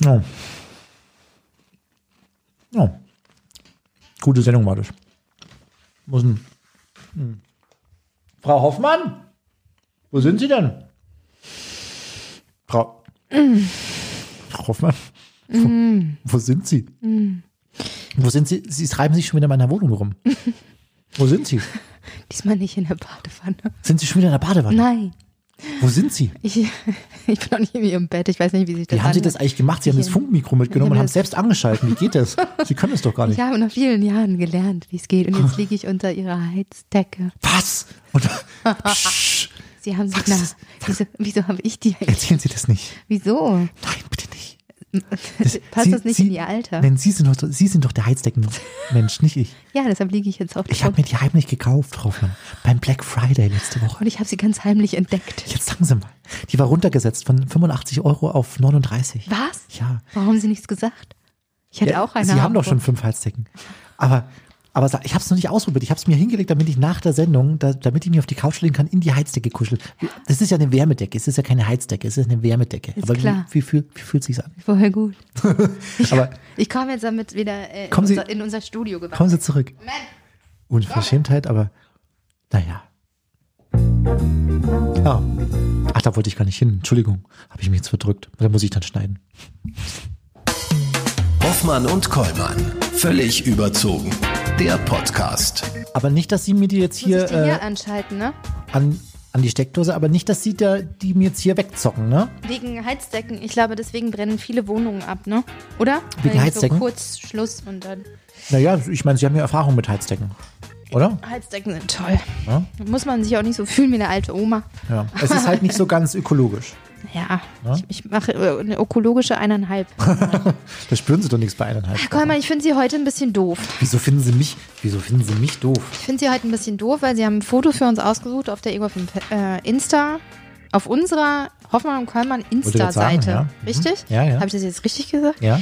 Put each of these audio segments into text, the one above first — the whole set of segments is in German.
Ja. Ja. Gute Sendung war das. Muss ein, hm. Frau Hoffmann? Wo sind Sie denn? Frau, Frau Hoffmann? Wo, wo sind Sie? Wo sind Sie? Sie treiben sich schon wieder in meiner Wohnung rum. Wo sind Sie? Diesmal nicht in der Badewanne. Sind Sie schon wieder in der Badewanne? Nein. Wo sind Sie? Ich, ich bin noch nicht in ihrem Bett. Ich weiß nicht, wie sich das Wie haben Sie das eigentlich gemacht? Sie haben das Funkmikro mitgenommen und haben es selbst angeschalten. Wie geht das? Sie können es doch gar nicht. Ich habe nach vielen Jahren gelernt, wie es geht. Und jetzt liege ich unter ihrer Heizdecke. Was? Und, Sie haben sich nach. Wieso, wieso habe ich die eigentlich? erzählen Sie das nicht. Wieso? Nein, bitte Passt Sie- das nicht Sie, in Ihr Alter? Nein, Sie sind doch, Sie sind doch der Heizdeckenmensch, nicht ich. Ja, deshalb liege ich jetzt auf Ich habe mir die heimlich gekauft, Hoffmann. Beim Black Friday letzte Woche. Und ich habe sie ganz heimlich entdeckt. Jetzt sagen Sie mal. Die war runtergesetzt von 85 Euro auf 39. Was? Ja. Warum haben Sie nichts gesagt? Ich hätte ja auch eine Sie haben doch schon fünf Heizdecken. Aber, aber ich habe es noch nicht ausprobiert. Ich habe es mir hingelegt, damit ich nach der Sendung, da, damit ich mich auf die Couch legen kann, in die Heizdecke kuscheln. Das ist ja eine Wärmedecke. Es ist ja keine Heizdecke. Es ist eine Wärmedecke. Ist aber klar. Wie, wie, fühl, wie fühlt sich's an? Voll gut. Aber Ich komme jetzt damit wieder äh, in, Sie- unser, in unser Studio gewandert. kommen Sie zurück. Unverschämtheit, aber naja. Ah. Ach, da wollte ich gar nicht hin. Entschuldigung, habe ich mich jetzt verdrückt. Da muss ich dann schneiden. Hoffmann und Kollmann. Völlig überzogen. Der Podcast. Aber nicht, dass Sie mir die jetzt Muss hier, ich die hier äh, anschalten, ne? an, an die Steckdose, aber nicht, dass Sie da, die mir jetzt hier wegzocken, ne? Wegen Heizdecken. Ich glaube, deswegen brennen viele Wohnungen ab, ne? Oder? Wegen Weil Heizdecken? So kurz Schluss und dann. Naja, ich meine, Sie haben ja Erfahrung mit Heizdecken, oder? Heizdecken sind toll. Ja. Muss man sich auch nicht so fühlen wie eine alte Oma. Ja. Es ist halt nicht so ganz ökologisch. Ja, ich, ich mache äh, eine ökologische eineinhalb. Da spüren Sie doch nichts bei eineinhalb. Komm mal, ich finde sie heute ein bisschen doof. Wieso finden Sie mich, wieso finden Sie mich doof? Ich finde sie heute ein bisschen doof, weil sie haben ein Foto für uns ausgesucht auf der Ego äh, Insta. Auf unserer Hoffmann und Kollmann Insta-Seite. ja. Mhm. Richtig? Ja, ja. Habe ich das jetzt richtig gesagt? Ja?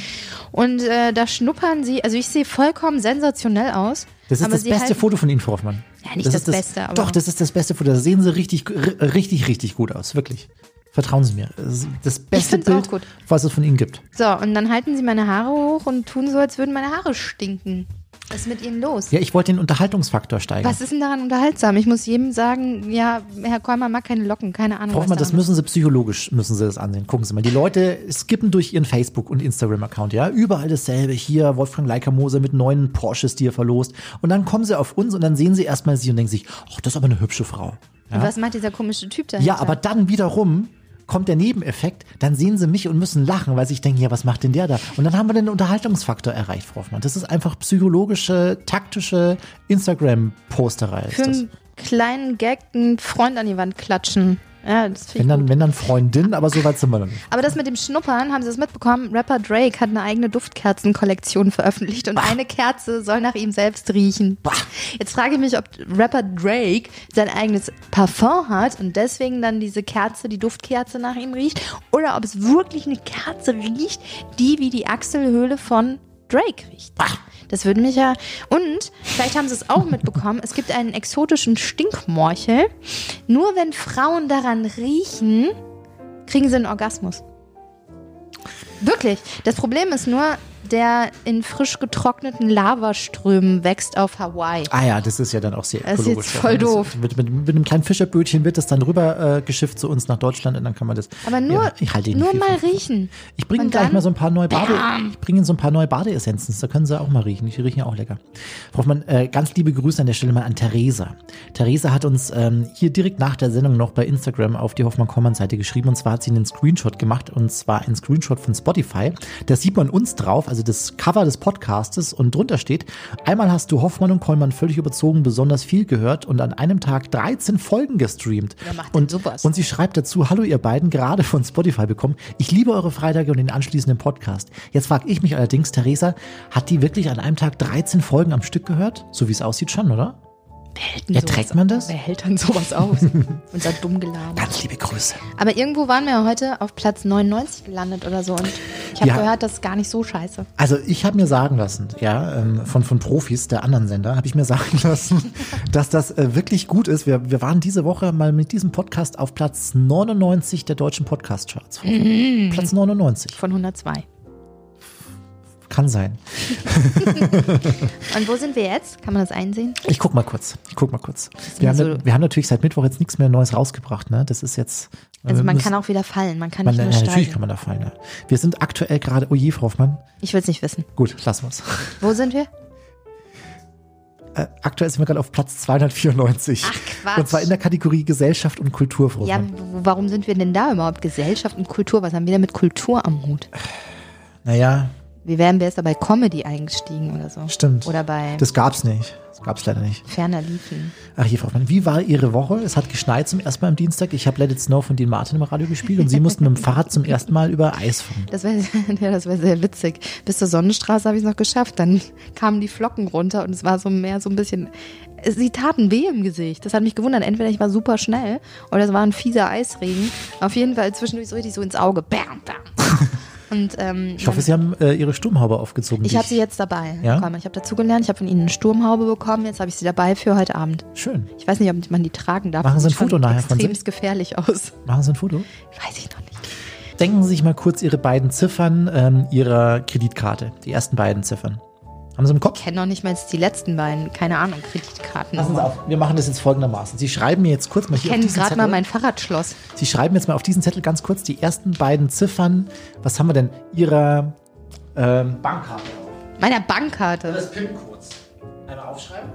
Und äh, da schnuppern sie, also ich sehe vollkommen sensationell aus. Das ist das beste halten- Foto von Ihnen, Frau Hoffmann. Ja, nicht das das ist Beste, aber- Doch, das ist das beste Foto. Da sehen Sie richtig, richtig, richtig gut aus. Wirklich. Vertrauen Sie mir. Das das beste Bild, was es von Ihnen gibt. So, und dann halten sie meine Haare hoch und tun so, als würden meine Haare stinken. Was ist mit ihnen los? Ja, ich wollte den Unterhaltungsfaktor steigern. Was ist denn daran unterhaltsam? Ich muss jedem sagen, ja, Herr Kollmann mag keine Locken, keine Ahnung. Frau Hoffmann, das müssen Sie psychologisch, müssen Sie das ansehen. Gucken Sie mal. Die Leute skippen durch Ihren Facebook- und Instagram-Account, ja. Überall dasselbe. Hier Wolfgang Leikermoser mit neuen Porsches, die er verlost. Und dann kommen Sie auf uns und dann sehen Sie erstmal Sie und denken sich, ach, das ist aber eine hübsche Frau. ist. Und was macht dieser komische Typ dahinter? Ja, aber dann wiederum kommt der Nebeneffekt, dann sehen sie mich und müssen lachen, weil sie sich denken, ja, was macht denn der da? Und dann haben wir den Unterhaltungsfaktor erreicht, Frau Hoffmann. Das ist einfach psychologische, taktische Instagram-Posterei. Für einen kleinen Gag einen Freund an die Wand klatschen. Ja, das finde Wenn ich dann, gut. wenn dann Freundin, aber so weit sind wir noch nicht. Aber das mit dem Schnuppern, haben Sie das mitbekommen? Rapper Drake hat eine eigene Duftkerzenkollektion veröffentlicht und eine Kerze soll nach ihm selbst riechen. Jetzt frage ich mich, ob Rapper Drake sein eigenes Parfum hat und deswegen dann diese Kerze, die Duftkerze nach ihm riecht oder ob es wirklich eine Kerze riecht, die wie die Achselhöhle von Drake riecht. Das würde mich ja. Und vielleicht haben Sie es auch mitbekommen, es gibt einen exotischen Stinkmorchel. Nur wenn Frauen daran riechen, kriegen sie einen Orgasmus. Wirklich. Das Problem ist nur, der in frisch getrockneten Lavaströmen wächst auf Hawaii. Ah ja, das ist ja dann auch sehr Das ist ökologisch. jetzt voll doof. Mit, mit, mit einem kleinen Fischerbötchen wird das dann rüber äh, geschifft zu uns nach Deutschland und dann kann man das. Aber nur, ja, ich halte nur mal von. riechen. Ich bringe gleich mal so ein paar neue Bade, ich bringe so ein paar neue Badeessenzen. Da können Sie auch mal riechen. Die riechen ja auch lecker. Frau Hoffmann, äh, ganz liebe Grüße an der Stelle mal an Theresa. Theresa hat uns ähm, hier direkt nach der Sendung noch bei Instagram auf die Hoffmann-Kommand-Seite geschrieben. Und zwar hat sie einen Screenshot gemacht. Und zwar einen Screenshot von Spotify. Da sieht man uns drauf, also das Cover des Podcastes. Und drunter steht, einmal hast du Hoffmann und Kollmann völlig überzogen besonders viel gehört und an einem Tag 13 Folgen gestreamt. Wer macht und, sowas? und sie schreibt dazu, hallo ihr beiden, gerade von Spotify bekommen. Ich liebe eure Freitage und den anschließenden Podcast. Jetzt frage ich mich allerdings, Theresa, hat die wirklich an einem Tag 13 Folgen am Stück gehört? So wie es aussieht schon, oder? Hält denn Erträgt sowas- man das? Wer hält dann sowas aus? Unser dumm Gelaber. Ganz liebe Grüße. Aber irgendwo waren wir ja heute auf Platz 99 gelandet oder so. Und ich habe Ja. gehört, das ist gar nicht so scheiße. Also ich habe mir sagen lassen, ja, ähm, von, von Profis der anderen Sender, habe ich mir sagen lassen, dass das äh, wirklich gut ist. Wir, wir waren diese Woche mal mit diesem Podcast auf Platz 99 der deutschen Podcast-Charts. Platz 99. Von 102. kann sein. Und wo sind wir jetzt? Kann man das einsehen? Ich guck mal kurz. Ich guck mal kurz. Wir haben, so- wir haben natürlich seit Mittwoch jetzt nichts mehr Neues rausgebracht. Ne? Das ist jetzt. Also wir man müssen- kann auch wieder fallen, man kann man, nicht nur ja, natürlich steigen. kann man da fallen. Ja. Wir sind aktuell gerade. Oh je, Frau Hoffmann. Ich will es nicht wissen. Gut, lassen wir's. Wo sind wir? Äh, aktuell sind wir gerade auf Platz 294. Ach, Quatsch. Und zwar in der Kategorie Gesellschaft und Kultur, Frau Ja, warum sind wir denn da überhaupt? Gesellschaft und Kultur, was haben wir denn mit Kultur am Hut? Naja, Wie wären wir jetzt da bei Comedy eingestiegen oder so? stimmt. Oder bei Das gab's nicht. Das gab's leider nicht. ferner Liefen. Ach, hier, Frau Hoffmann. Wie war Ihre Woche? Es hat geschneit zum ersten Mal am Dienstag. Ich habe Let It Snow von Dean Martin im Radio gespielt und Sie mussten mit dem Fahrrad zum ersten Mal über Eis fahren. Das wäre ja, das wär sehr witzig. Bis zur Sonnenstraße habe ich es noch geschafft. Dann kamen die Flocken runter und es war so mehr so ein bisschen. Sie taten weh im Gesicht. Das hat mich gewundert. Entweder ich war super schnell oder es war ein fieser Eisregen. Auf jeden Fall zwischendurch so richtig so ins Auge. Bam, bam. Und ähm, Ich hoffe, Sie haben äh, Ihre Sturmhaube aufgezogen. ich habe sie jetzt dabei. Ja? bekommen. Ich habe dazugelernt. Ich habe von Ihnen eine Sturmhaube bekommen. Jetzt habe ich sie dabei für heute Abend. Schön. Ich weiß nicht, ob man die tragen darf. Machen Sie ein Foto nachher von sich? extremst gefährlich aus. Machen Sie ein Foto. Weiß ich noch nicht. Denken Sie sich mal kurz Ihre beiden Ziffern ähm, Ihrer Kreditkarte. Die ersten beiden Ziffern. Haben Sie im Kopf? Ich kenne noch nicht mal die letzten beiden. Keine Ahnung, Kreditkarten. Passen Sie auf. Wir machen das jetzt folgendermaßen. Sie schreiben mir jetzt kurz mal Ich hier auf kenne diesen gerade Zettel. mal mein Fahrradschloss. Sie schreiben jetzt mal auf diesen Zettel ganz kurz die ersten beiden Ziffern. Was haben wir denn? Ihrer ähm, Bankkarte auf. Meiner Bankkarte. Das PIN-Codes. Einmal aufschreiben.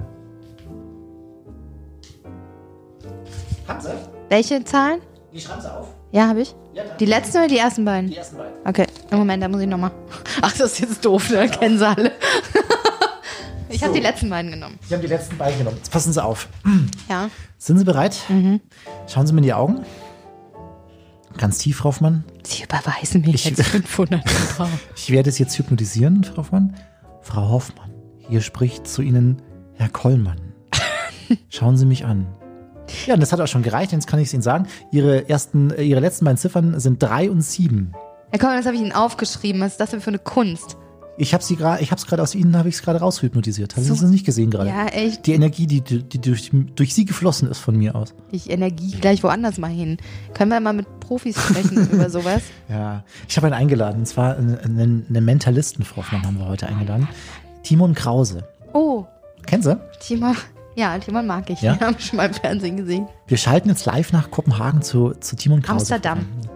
Haben Sie? Welche Zahlen? Die schreiben Sie auf. Ja, habe ich. Ja. Die letzten oder die ersten beiden? Die ersten beiden. Okay, im Moment, da muss ich nochmal. Ach, das ist jetzt doof, ne? Kennen sie alle. Ich habe So. die letzten beiden genommen. Sie haben die letzten beiden genommen. Jetzt passen Sie auf. Ja. Sind Sie bereit? Mhm. Schauen Sie mir in die Augen. Ganz tief, Frau Hoffmann. Sie überweisen mir Ich- jetzt 500 Euro. Ich werde es jetzt hypnotisieren, Frau Hoffmann. Frau Hoffmann, hier spricht zu Ihnen Herr Kollmann. Schauen Sie mich an. Ja, und das hat auch schon gereicht, jetzt kann ich es Ihnen sagen. Ihre ersten, äh, Ihre letzten beiden Ziffern sind drei und sieben. Ja, komm, das habe ich Ihnen aufgeschrieben. Was ist das denn für eine Kunst? Ich habe sie gerade, ich habe es gerade aus Ihnen, habe ich es gerade raushypnotisiert. Haben So. Sie das nicht gesehen gerade? Ja, echt. Die Energie, die, die durch, durch Sie geflossen ist von mir aus. Ich Energie gleich woanders mal hin. Können wir mal mit Profis sprechen über sowas? Ja, ich habe einen eingeladen. Und zwar einen, einen, Mentalisten, Frau Hoffmann, haben wir heute eingeladen. Timon Krause. Oh, Kennen Sie? Timon. Ja, Timon mag ich. Ja? Wir haben schon mal im Fernsehen gesehen. Wir schalten jetzt live nach Kopenhagen zu, zu Timon Krause. Amsterdam. Ko-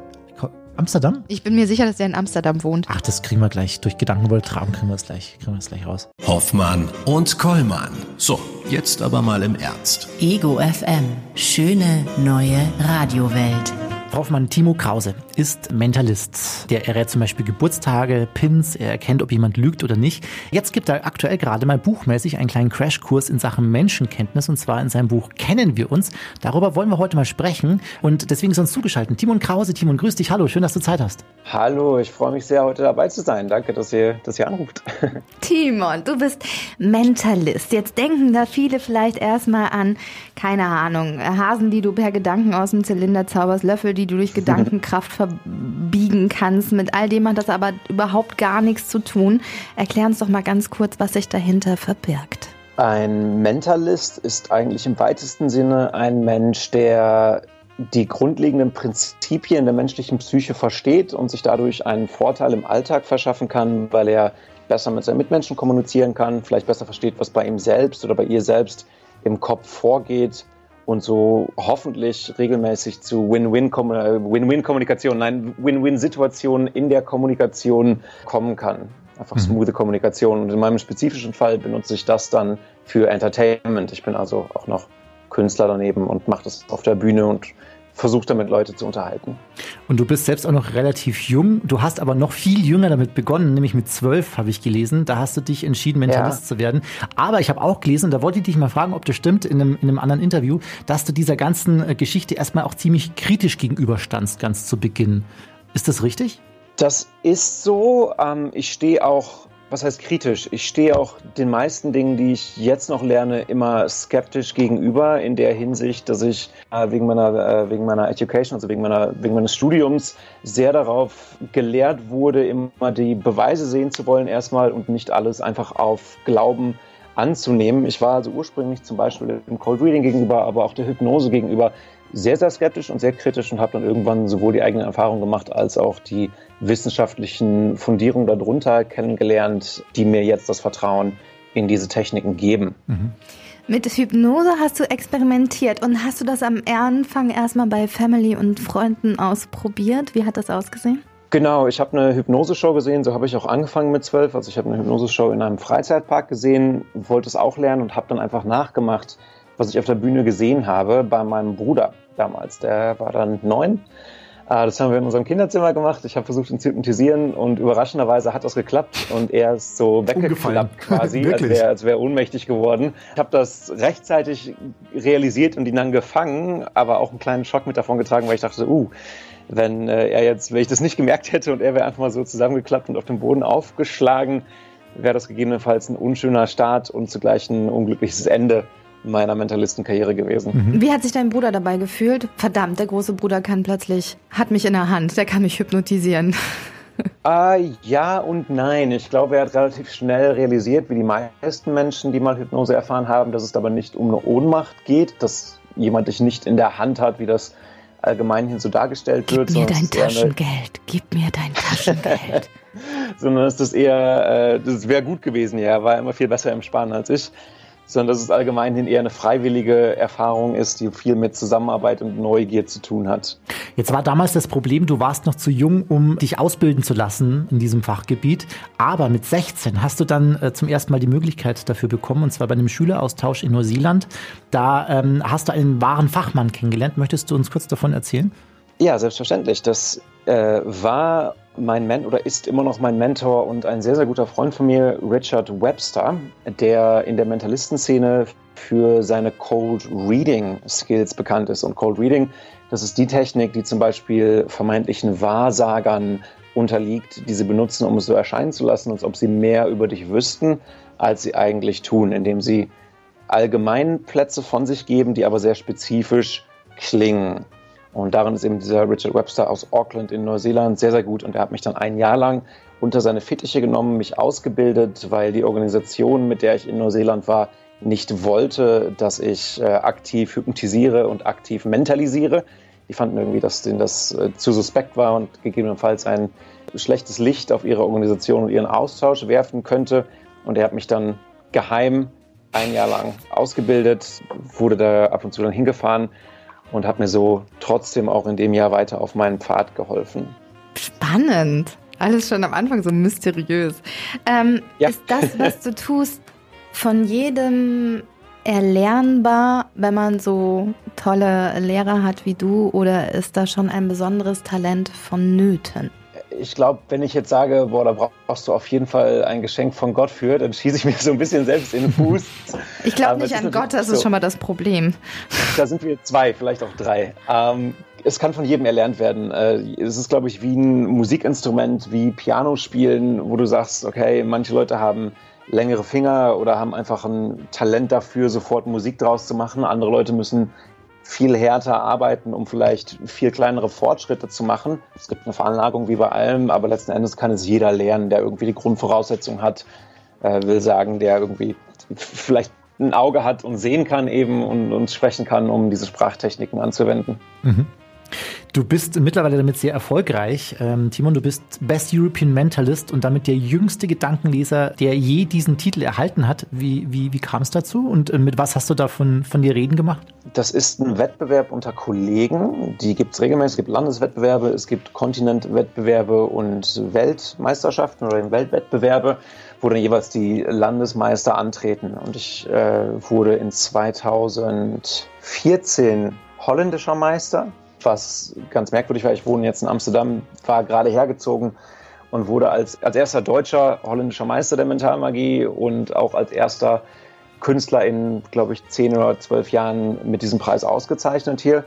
Amsterdam? Ich bin mir sicher, dass der in Amsterdam wohnt. Ach, das kriegen wir gleich. Durch Gedankenübertragung kriegen wir das gleich, kriegen wir das gleich raus. Hoffmann und Kollmann. So, jetzt aber mal im Ernst. Ego FM. Schöne neue Radiowelt. Hoffmann, Timo Krause ist Mentalist. Der errät zum Beispiel Geburtstage, Pins, er erkennt, ob jemand lügt oder nicht. Jetzt gibt er aktuell gerade mal buchmäßig einen kleinen Crashkurs in Sachen Menschenkenntnis und zwar in seinem Buch Kennen wir uns. Darüber wollen wir heute mal sprechen und deswegen ist uns zugeschaltet Timon Krause. Timon, grüß dich. Hallo, schön, dass du Zeit hast. Hallo, ich freue mich sehr, heute dabei zu sein. Danke, dass ihr, dass ihr anruft. Timon, du bist Mentalist. Jetzt denken da viele vielleicht erstmal an, keine Ahnung, Hasen, die du per Gedanken aus dem Zylinder zauberst, Löffel, die du durch Gedankenkraft verbiegen kannst. Mit all dem hat das aber überhaupt gar nichts zu tun. Erklär uns doch mal ganz kurz, was sich dahinter verbirgt. Ein Mentalist ist eigentlich im weitesten Sinne ein Mensch, der die grundlegenden Prinzipien der menschlichen Psyche versteht und sich dadurch einen Vorteil im Alltag verschaffen kann, weil er besser mit seinen Mitmenschen kommunizieren kann, vielleicht besser versteht, was bei ihm selbst oder bei ihr selbst im Kopf vorgeht und so hoffentlich regelmäßig zu Win-Win-Kommunikation, nein, Win-Win-Situationen in der Kommunikation kommen kann. Einfach smoothe Kommunikation. Und in meinem spezifischen Fall benutze ich das dann für Entertainment. Ich bin also auch noch Künstler daneben und mache das auf der Bühne und versuche damit Leute zu unterhalten. Und du bist selbst auch noch relativ jung. Du hast aber noch viel jünger damit begonnen, nämlich mit zwölf habe ich gelesen. Da hast du dich entschieden, Mentalist Ja. zu werden. Aber ich habe auch gelesen, da wollte ich dich mal fragen, ob das stimmt, in einem, in einem anderen Interview, dass du dieser ganzen äh, Geschichte erstmal auch ziemlich kritisch gegenüberstandst, ganz zu Beginn. Ist das richtig? Das ist so. Ähm, ich stehe auch, was heißt kritisch? Ich stehe auch den meisten Dingen, die ich jetzt noch lerne, immer skeptisch gegenüber, in der Hinsicht, dass ich äh, wegen meiner, äh, wegen meiner Education, also wegen, meiner, wegen meines Studiums, sehr darauf gelehrt wurde, immer die Beweise sehen zu wollen erstmal und nicht alles einfach auf Glauben anzunehmen. Ich war also ursprünglich zum Beispiel dem Cold Reading gegenüber, aber auch der Hypnose gegenüber sehr, sehr skeptisch und sehr kritisch und habe dann irgendwann sowohl die eigenen Erfahrungen gemacht als auch die wissenschaftlichen Fundierungen darunter kennengelernt, die mir jetzt das Vertrauen in diese Techniken geben. Mhm. Mit Hypnose hast du experimentiert und hast du das am Anfang erstmal bei Family und Freunden ausprobiert? Wie hat das ausgesehen? Genau, ich habe eine Hypnoseshow gesehen, so habe ich auch angefangen mit zwölf. Also ich habe eine Hypnoseshow in einem Freizeitpark gesehen, wollte es auch lernen und habe dann einfach nachgemacht, was ich auf der Bühne gesehen habe bei meinem Bruder damals. Der war dann neun. Äh, das haben wir in unserem Kinderzimmer gemacht. Ich habe versucht, ihn zu hypnotisieren und überraschenderweise hat das geklappt und er ist so weggeklappt quasi, als wäre als wär ohnmächtig geworden. Ich habe das rechtzeitig realisiert und ihn dann gefangen, aber auch einen kleinen Schock mit davon getragen, weil ich dachte, uh, wenn äh, er jetzt, wenn ich das nicht gemerkt hätte und er wäre einfach mal so zusammengeklappt und auf dem Boden aufgeschlagen, wäre das gegebenenfalls ein unschöner Start und zugleich ein unglückliches Ende meiner Mentalistenkarriere gewesen. Mhm. Wie hat sich dein Bruder dabei gefühlt? Verdammt, der große Bruder kann plötzlich, hat mich in der Hand, der kann mich hypnotisieren. Äh, ja und nein. Ich glaube, er hat relativ schnell realisiert, wie die meisten Menschen, die mal Hypnose erfahren haben, dass es aber nicht um eine Ohnmacht geht, dass jemand dich nicht in der Hand hat, wie das allgemein hin so dargestellt Gib wird. Gib mir dein Taschengeld, gib mir dein Taschengeld. sondern ist das eher, äh, das wäre gut gewesen, ja, er war immer viel besser im Sparen als ich sondern dass es allgemein hin eher eine freiwillige Erfahrung ist, die viel mit Zusammenarbeit und Neugier zu tun hat. Jetzt war damals das Problem, du warst noch zu jung, um dich ausbilden zu lassen in diesem Fachgebiet, aber mit 16 hast du dann äh, zum ersten Mal die Möglichkeit dafür bekommen, und zwar bei einem Schüleraustausch in Neuseeland. Da ähm, hast du einen wahren Fachmann kennengelernt. Möchtest du uns kurz davon erzählen? Ja, selbstverständlich. Das äh, war mein Men oder ist immer noch mein Mentor und ein sehr, sehr guter Freund von mir, Richard Webster, der in der Mentalistenszene für seine Cold Reading Skills bekannt ist. Und Cold Reading, das ist die Technik, die zum Beispiel vermeintlichen Wahrsagern unterliegt, die sie benutzen, um es so erscheinen zu lassen, als ob sie mehr über dich wüssten, als sie eigentlich tun, indem sie allgemein Plätze von sich geben, die aber sehr spezifisch klingen. Und darin ist eben dieser Richard Webster aus Auckland in Neuseeland sehr, sehr gut. Und er hat mich dann ein Jahr lang unter seine Fittiche genommen, mich ausgebildet, weil die Organisation, mit der ich in Neuseeland war, nicht wollte, dass ich äh, aktiv hypnotisiere und aktiv mentalisiere. Die fanden irgendwie, dass denen das äh, zu suspekt war und gegebenenfalls ein schlechtes Licht auf ihre Organisation und ihren Austausch werfen könnte. Und er hat mich dann geheim ein Jahr lang ausgebildet, wurde da ab und zu dann hingefahren und hat mir so trotzdem auch in dem Jahr weiter auf meinen Pfad geholfen. Spannend. Alles schon am Anfang so mysteriös. Ähm, ja. Ist das, was du tust, von jedem erlernbar, wenn man so tolle Lehrer hat wie du, oder ist da schon ein besonderes Talent vonnöten? Ich glaube, wenn ich jetzt sage, boah, da brauchst du auf jeden Fall ein Geschenk von Gott für, dann schieße ich mir so ein bisschen selbst in den Fuß. ich glaube nicht an Gott, das ist so. schon mal das Problem. Da sind wir zwei, vielleicht auch drei. Ähm, es kann von jedem erlernt werden. Äh, es ist, glaube ich, wie ein Musikinstrument, wie Piano spielen, wo du sagst, okay, manche Leute haben längere Finger oder haben einfach ein Talent dafür, sofort Musik draus zu machen. Andere Leute müssen viel härter arbeiten, um vielleicht viel kleinere Fortschritte zu machen. Es gibt eine Veranlagung wie bei allem, aber letzten Endes kann es jeder lernen, der irgendwie die Grundvoraussetzung hat, äh, will sagen, der irgendwie vielleicht ein Auge hat und sehen kann eben und, und sprechen kann, um diese Sprachtechniken anzuwenden. Mhm. Du bist mittlerweile damit sehr erfolgreich. Ähm, Timon, du bist Best European Mentalist und damit der jüngste Gedankenleser, der je diesen Titel erhalten hat. Wie, wie, wie kam es dazu und äh, mit was hast du da von, von dir reden gemacht? Das ist ein Wettbewerb unter Kollegen. Die gibt es regelmäßig. Es gibt Landeswettbewerbe, es gibt Kontinentwettbewerbe und Weltmeisterschaften oder Weltwettbewerbe, wo dann jeweils die Landesmeister antreten. Und ich äh, wurde in 2014 holländischer Meister was ganz merkwürdig war. Ich wohne jetzt in Amsterdam, war gerade hergezogen und wurde als, als erster deutscher holländischer Meister der Mentalmagie und auch als erster Künstler in, glaube ich, zehn oder zwölf Jahren mit diesem Preis ausgezeichnet hier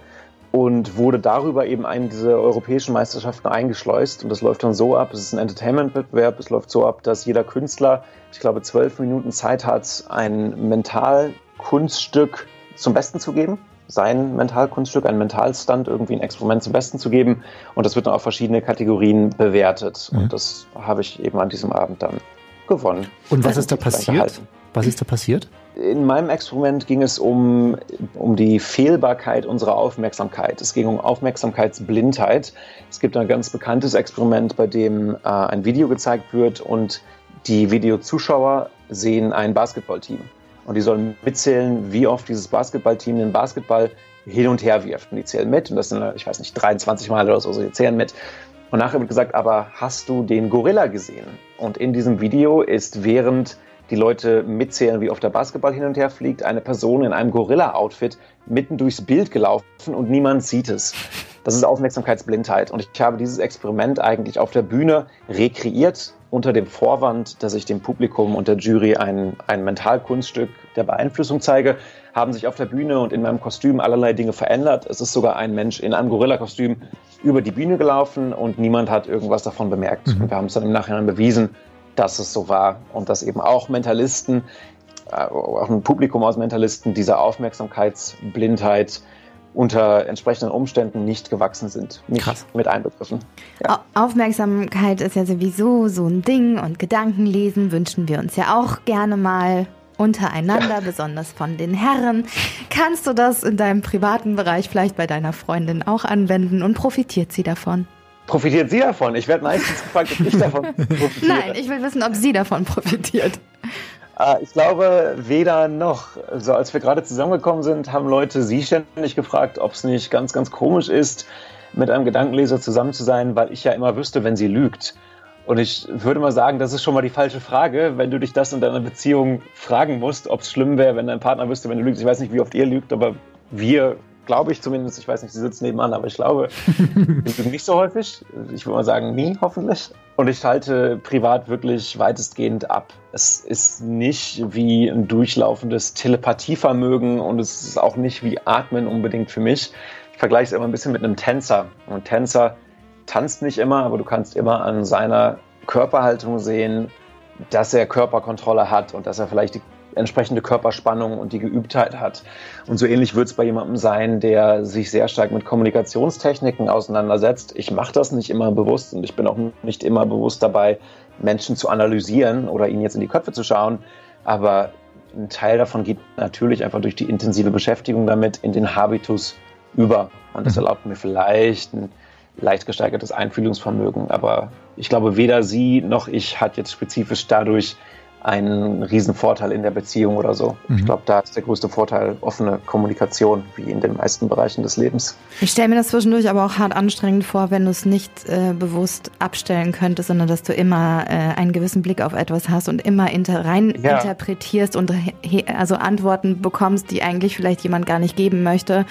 und wurde darüber eben in diese europäischen Meisterschaften eingeschleust. Und das läuft dann so ab, es ist ein Entertainment-Wettbewerb, es läuft so ab, dass jeder Künstler, ich glaube, zwölf Minuten Zeit hat, ein Mentalkunststück zum Besten zu geben sein Mentalkunststück, ein Mentalstand, irgendwie ein Experiment zum Besten zu geben. Und das wird dann auf verschiedene Kategorien bewertet. Mhm. Und das habe ich eben an diesem Abend dann gewonnen. Und was ist da passiert? Was ist da passiert? In meinem Experiment ging es um, um die Fehlbarkeit unserer Aufmerksamkeit. Es ging um Aufmerksamkeitsblindheit. Es gibt ein ganz bekanntes Experiment, bei dem äh, ein Video gezeigt wird und die Videozuschauer sehen ein Basketballteam. Und die sollen mitzählen, wie oft dieses Basketballteam den Basketball hin und her wirft. Und die zählen mit. Und das sind, ich weiß nicht, 23 Mal oder so. Sie zählen mit. Und nachher wird gesagt, aber hast du den Gorilla gesehen? Und in diesem Video ist während die Leute mitzählen, wie oft der Basketball hin und her fliegt, eine Person in einem Gorilla-Outfit mitten durchs Bild gelaufen und niemand sieht es. Das ist Aufmerksamkeitsblindheit. Und ich habe dieses Experiment eigentlich auf der Bühne rekreiert unter dem Vorwand, dass ich dem Publikum und der Jury ein, ein Mentalkunststück der Beeinflussung zeige, haben sich auf der Bühne und in meinem Kostüm allerlei Dinge verändert. Es ist sogar ein Mensch in einem Gorilla-Kostüm über die Bühne gelaufen und niemand hat irgendwas davon bemerkt. Mhm. Und wir haben es dann im Nachhinein bewiesen, dass es so war und dass eben auch Mentalisten, äh, auch ein Publikum aus Mentalisten dieser Aufmerksamkeitsblindheit unter entsprechenden Umständen nicht gewachsen sind. Nicht Krass. mit einbegriffen. Ja. Aufmerksamkeit ist ja sowieso so ein Ding und Gedankenlesen wünschen wir uns ja auch gerne mal untereinander, ja. besonders von den Herren. Kannst du das in deinem privaten Bereich vielleicht bei deiner Freundin auch anwenden und profitiert sie davon? Profitiert sie davon? Ich werde meistens gefragt, ob ich davon profitiere. Nein, ich will wissen, ob sie davon profitiert. Ah, ich glaube, weder noch. Also als wir gerade zusammengekommen sind, haben Leute sie ständig gefragt, ob es nicht ganz, ganz komisch ist, mit einem Gedankenleser zusammen zu sein, weil ich ja immer wüsste, wenn sie lügt. Und ich würde mal sagen, das ist schon mal die falsche Frage, wenn du dich das in deiner Beziehung fragen musst, ob es schlimm wäre, wenn dein Partner wüsste, wenn du lügst. Ich weiß nicht, wie oft ihr lügt, aber wir glaube ich zumindest, ich weiß nicht, sie sitzt nebenan, aber ich glaube, nicht so häufig. Ich würde mal sagen, nie, hoffentlich. Und ich halte privat wirklich weitestgehend ab. Es ist nicht wie ein durchlaufendes Telepathievermögen und es ist auch nicht wie Atmen unbedingt für mich. Ich vergleiche es immer ein bisschen mit einem Tänzer. ein Tänzer tanzt nicht immer, aber du kannst immer an seiner Körperhaltung sehen, dass er Körperkontrolle hat und dass er vielleicht die entsprechende Körperspannung und die Geübtheit hat. Und so ähnlich wird es bei jemandem sein, der sich sehr stark mit Kommunikationstechniken auseinandersetzt. Ich mache das nicht immer bewusst und ich bin auch nicht immer bewusst dabei, Menschen zu analysieren oder ihnen jetzt in die Köpfe zu schauen. Aber ein Teil davon geht natürlich einfach durch die intensive Beschäftigung damit in den Habitus über. Und das mhm. erlaubt mir vielleicht ein leicht gesteigertes Einfühlungsvermögen. Aber ich glaube, weder sie noch ich hat jetzt spezifisch dadurch ein Riesenvorteil in der Beziehung oder so. Mhm. Ich glaube, da ist der größte Vorteil offene Kommunikation, wie in den meisten Bereichen des Lebens. Ich stelle mir das zwischendurch aber auch hart anstrengend vor, wenn du es nicht äh, bewusst abstellen könntest, sondern dass du immer äh, einen gewissen Blick auf etwas hast und immer inter rein ja. interpretierst und also Antworten bekommst, die eigentlich vielleicht jemand gar nicht geben möchte.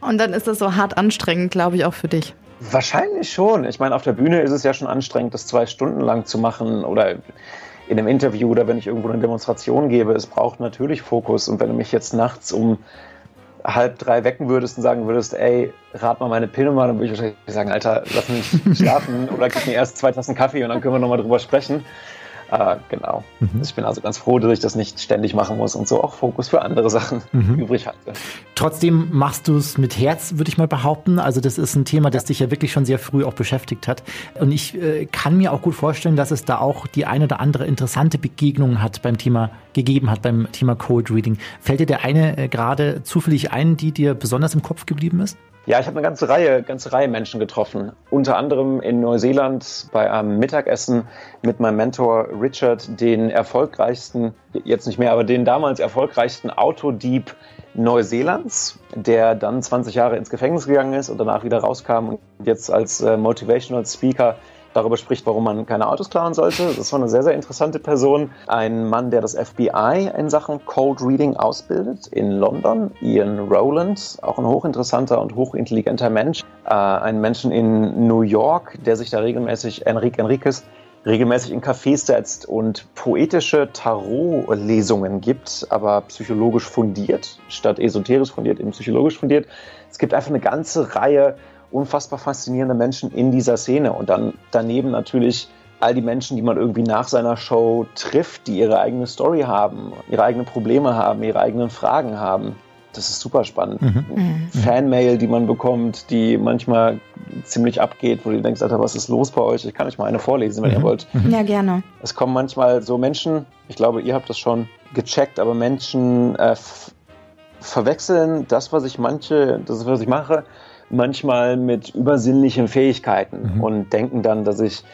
Und dann ist das so hart anstrengend, glaube ich, auch für dich. Wahrscheinlich schon. Ich meine, auf der Bühne ist es ja schon anstrengend, das zwei Stunden lang zu machen oder in einem Interview oder wenn ich irgendwo eine Demonstration gebe, es braucht natürlich Fokus. Und wenn du mich jetzt nachts um halb drei wecken würdest und sagen würdest, ey, rat mal meine Pillnummer, dann würde ich wahrscheinlich sagen, Alter, lass mich schlafen oder gib mir erst zwei Tassen Kaffee und dann können wir nochmal drüber sprechen. Äh, genau. Mhm. Ich bin also ganz froh, dass ich das nicht ständig machen muss und so auch Fokus für andere Sachen mhm. übrig halte. Trotzdem machst du es mit Herz, würde ich mal behaupten. Also das ist ein Thema, das dich ja wirklich schon sehr früh auch beschäftigt hat. Und ich äh, kann mir auch gut vorstellen, dass es da auch die eine oder andere interessante Begegnung hat beim Thema gegeben hat beim Thema Cold Reading. Fällt dir der eine äh, gerade zufällig ein, die dir besonders im Kopf geblieben ist? Ja, ich habe eine ganze Reihe, ganze Reihe Menschen getroffen. Unter anderem in Neuseeland bei einem Mittagessen mit meinem Mentor Richard, den erfolgreichsten, jetzt nicht mehr, aber den damals erfolgreichsten Autodieb Neuseelands, der dann 20 Jahre ins Gefängnis gegangen ist und danach wieder rauskam und jetzt als äh, Motivational Speaker darüber spricht, warum man keine Autos klauen sollte. Das war eine sehr, sehr interessante Person. Ein Mann, der das FBI in Sachen Cold Reading ausbildet in London. Ian Rowland, auch ein hochinteressanter und hochintelligenter Mensch. Äh, ein Menschen in New York, der sich da regelmäßig, Enrique Enriquez, regelmäßig in Cafés setzt und poetische Tarot-Lesungen gibt, aber psychologisch fundiert, statt esoterisch fundiert, eben psychologisch fundiert. Es gibt einfach eine ganze Reihe unfassbar faszinierende Menschen in dieser Szene. Und dann daneben natürlich all die Menschen, die man irgendwie nach seiner Show trifft, die ihre eigene Story haben, ihre eigenen Probleme haben, ihre eigenen Fragen haben. Das ist super spannend. Mhm. mhm. Fanmail, die man bekommt, die manchmal ziemlich abgeht, wo du denkst, Alter, was ist los bei euch? Ich kann euch mal eine vorlesen, wenn ihr wollt. Ja, gerne. Es kommen manchmal so Menschen, ich glaube, ihr habt das schon gecheckt, aber Menschen äh, verwechseln das, was ich manche, das, was ich mache, manchmal mit übersinnlichen Fähigkeiten und denken dann, dass ich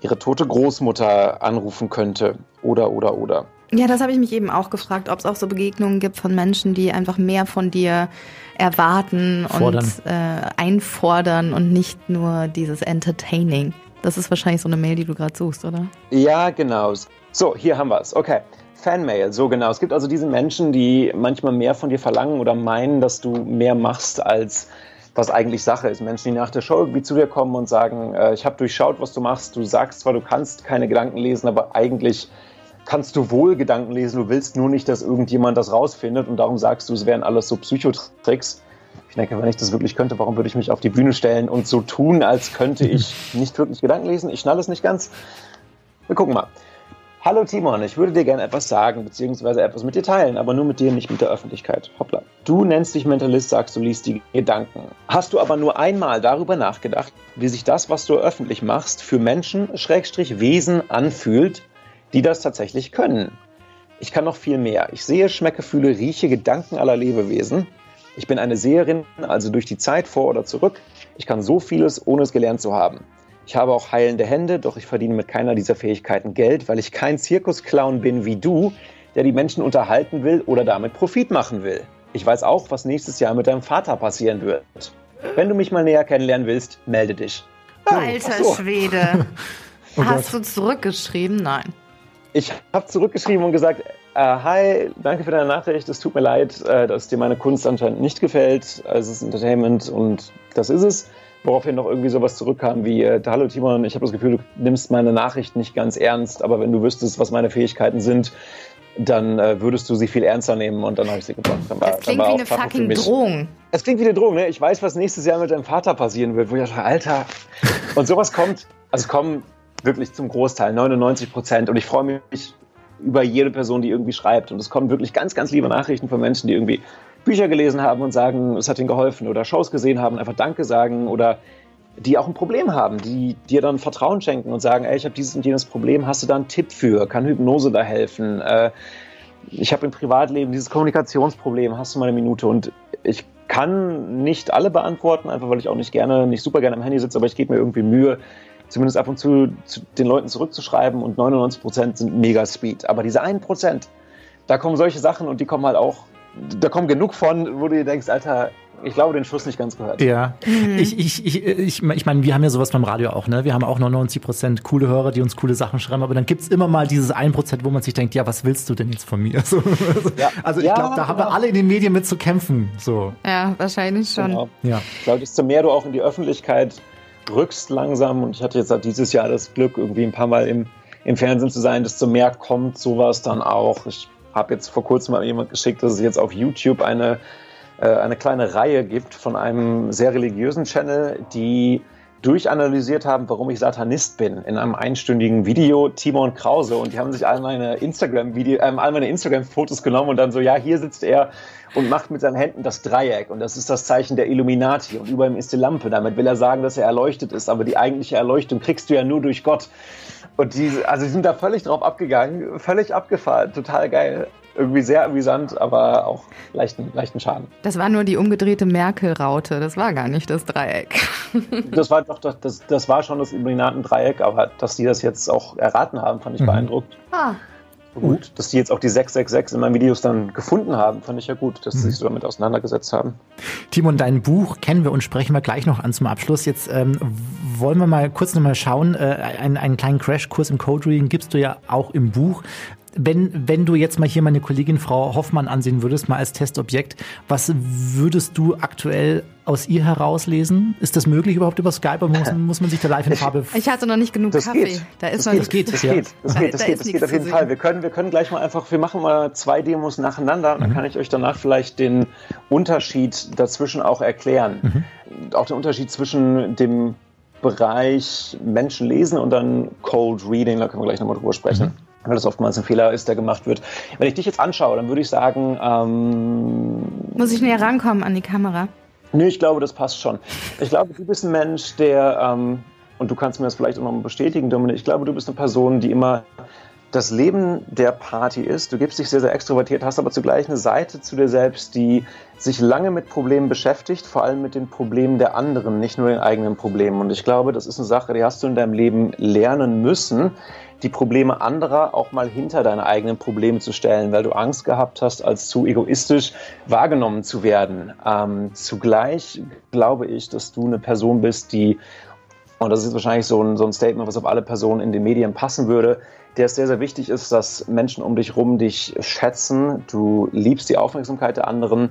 ihre tote Großmutter anrufen könnte oder oder oder. Ja, das habe ich mich eben auch gefragt, ob es auch so Begegnungen gibt von Menschen, die einfach mehr von dir erwarten Fordern. und äh, einfordern und nicht nur dieses Entertaining. Das ist wahrscheinlich so eine Mail, die du gerade suchst, oder? Ja, genau. So, hier haben wir es. Okay. Fanmail, so genau. Es gibt also diese Menschen, die manchmal mehr von dir verlangen oder meinen, dass du mehr machst, als was eigentlich Sache ist. Menschen, die nach der Show irgendwie zu dir kommen und sagen, äh, ich habe durchschaut, was du machst. Du sagst zwar, du kannst keine Gedanken lesen, aber eigentlich kannst du wohl Gedanken lesen. Du willst nur nicht, dass irgendjemand das rausfindet und darum sagst du, es wären alles so Psychotricks. Ich denke, wenn ich das wirklich könnte, warum würde ich mich auf die Bühne stellen und so tun, als könnte ich nicht wirklich Gedanken lesen? Ich schnall es nicht ganz. Wir gucken mal. Hallo Timon, ich würde dir gerne etwas sagen, beziehungsweise etwas mit dir teilen, aber nur mit dir, nicht mit der Öffentlichkeit. Hoppla. Du nennst dich Mentalist, sagst, du liest die Gedanken. Hast du aber nur einmal darüber nachgedacht, wie sich das, was du öffentlich machst, für Menschen, Schrägstrich Wesen anfühlt, die das tatsächlich können? Ich kann noch viel mehr. Ich sehe, schmecke, fühle, rieche Gedanken aller Lebewesen. Ich bin eine Seherin, also durch die Zeit vor oder zurück. Ich kann so vieles, ohne es gelernt zu haben. Ich habe auch heilende Hände, doch ich verdiene mit keiner dieser Fähigkeiten Geld, weil ich kein Zirkusclown bin wie du, der die Menschen unterhalten will oder damit Profit machen will. Ich weiß auch, was nächstes Jahr mit deinem Vater passieren wird. Wenn du mich mal näher kennenlernen willst, melde dich. Alter Ach so. Schwede. Oh Hast du zurückgeschrieben? Nein. Ich habe zurückgeschrieben und gesagt, äh, hi, danke für deine Nachricht, es tut mir leid, äh, dass dir meine Kunst anscheinend nicht gefällt. Also es ist Entertainment und das ist es. Woraufhin noch irgendwie sowas zurückkam wie, äh, hallo Timon, ich habe das Gefühl, du nimmst meine Nachricht nicht ganz ernst, aber wenn du wüsstest, was meine Fähigkeiten sind, dann äh, würdest du sie viel ernster nehmen und dann habe ich sie war- Das klingt wie eine fucking. Drohung. Es klingt wie eine Drohung, ne? Ich weiß, was nächstes Jahr mit deinem Vater passieren wird, wo ich dachte, Alter. Und sowas kommt, also kommen wirklich zum Großteil, 99 Prozent. Und ich freue mich über jede Person, die irgendwie schreibt. Und es kommen wirklich ganz, ganz liebe Nachrichten von Menschen, die irgendwie Bücher gelesen haben und sagen, es hat ihnen geholfen oder Shows gesehen haben, einfach Danke sagen oder die auch ein Problem haben, die dir dann Vertrauen schenken und sagen, ey, ich habe dieses und jenes Problem, hast du da einen Tipp für? Kann Hypnose da helfen? Äh, ich habe im Privatleben dieses Kommunikationsproblem, hast du mal eine Minute? Und ich kann nicht alle beantworten, einfach weil ich auch nicht gerne, nicht super gerne am Handy sitze, aber ich gebe mir irgendwie Mühe, zumindest ab und zu, zu den Leuten zurückzuschreiben und 99 Prozent sind mega speed. Aber diese 1 Prozent, da kommen solche Sachen und die kommen halt auch, da kommen genug von, wo du dir denkst, Alter, ich glaube, den Schuss nicht ganz gehört. Ja, ich, ich, ich, ich, ich meine, wir haben ja sowas beim Radio auch, ne? Wir haben auch 99% coole Hörer, die uns coole Sachen schreiben, aber dann gibt's immer mal dieses 1%, wo man sich denkt, ja, was willst du denn jetzt von mir? So, Ja. Also ich Ja, glaube, da haben wir genau. alle in den Medien mit zu kämpfen. So, Ja, wahrscheinlich schon. Genau. ja. Ich glaube, desto mehr du auch in die Öffentlichkeit rückst langsam, und ich hatte jetzt dieses Jahr das Glück, irgendwie ein paar Mal im, im Fernsehen zu sein, desto mehr kommt sowas dann auch. Ich habe jetzt vor kurzem mal jemand geschickt, dass es jetzt auf YouTube eine, äh, eine kleine Reihe gibt von einem sehr religiösen Channel, die durchanalysiert haben, warum ich Satanist bin, in einem einstündigen Video, Timon Krause. Und die haben sich all meine Instagram-Video, ähm, all meine Instagram-Fotos genommen und dann so, ja, hier sitzt er und macht mit seinen Händen das Dreieck. Und das ist das Zeichen der Illuminati. Und über ihm ist die Lampe. Damit will er sagen, dass er erleuchtet ist. Aber die eigentliche Erleuchtung kriegst du ja nur durch Gott. Und die, also die sind da völlig drauf abgegangen, völlig abgefahren, total geil. Irgendwie sehr amüsant, aber auch leichten, leichten Schaden. Das war nur die umgedrehte Merkel-Raute. Das war gar nicht das Dreieck. Das war doch, das, das, das war schon das Illuminatendreieck, aber dass die das jetzt auch erraten haben, fand ich Mhm. beeindruckt. Ah, Gut. Dass die jetzt auch die 666 in meinen Videos dann gefunden haben, fand ich ja gut, dass sie sich so damit auseinandergesetzt haben. Timon, dein Buch kennen wir und sprechen wir gleich noch an zum Abschluss. Jetzt ähm, wollen wir mal kurz nochmal schauen. Äh, einen, einen kleinen Crashkurs im Code Reading gibst du ja auch im Buch. Wenn, wenn du jetzt mal hier meine Kollegin Frau Hoffmann ansehen würdest, mal als Testobjekt, was würdest du aktuell aus ihr herauslesen? Ist das möglich überhaupt über Skype oder muss, muss man sich da live in Farbe ich hatte noch nicht genug Das Kaffee. geht. Da ist das noch geht, das ja. geht, das Da- geht, das da geht, das geht auf jeden. Fall. Wir können, wir können gleich mal einfach, wir machen mal zwei Demos nacheinander, Mhm. dann kann ich euch danach vielleicht den Unterschied dazwischen auch erklären. Mhm. Auch den Unterschied zwischen dem Bereich Menschen lesen und dann Cold Reading, da können wir gleich nochmal drüber sprechen. Mhm. Weil das oftmals ein Fehler ist, der gemacht wird. Wenn ich dich jetzt anschaue, dann würde ich sagen, ähm, Muss ich näher rankommen an die Kamera? Nö, ich glaube, das passt schon. Ich glaube, du bist ein Mensch, der, ähm, und du kannst mir das vielleicht auch noch bestätigen, Dominik, ich glaube, du bist eine Person, die immer das Leben der Party ist. Du gibst dich sehr, sehr extrovertiert, hast aber zugleich eine Seite zu dir selbst, die sich lange mit Problemen beschäftigt, vor allem mit den Problemen der anderen, nicht nur den eigenen Problemen. Und ich glaube, das ist eine Sache, die hast du in deinem Leben lernen müssen, die Probleme anderer auch mal hinter deine eigenen Probleme zu stellen, weil du Angst gehabt hast, als zu egoistisch wahrgenommen zu werden. Ähm, zugleich glaube ich, dass du eine Person bist, die, und das ist wahrscheinlich so ein, so ein Statement, was auf alle Personen in den Medien passen würde, der es sehr, sehr wichtig ist, dass Menschen um dich rum dich schätzen. Du liebst die Aufmerksamkeit der anderen.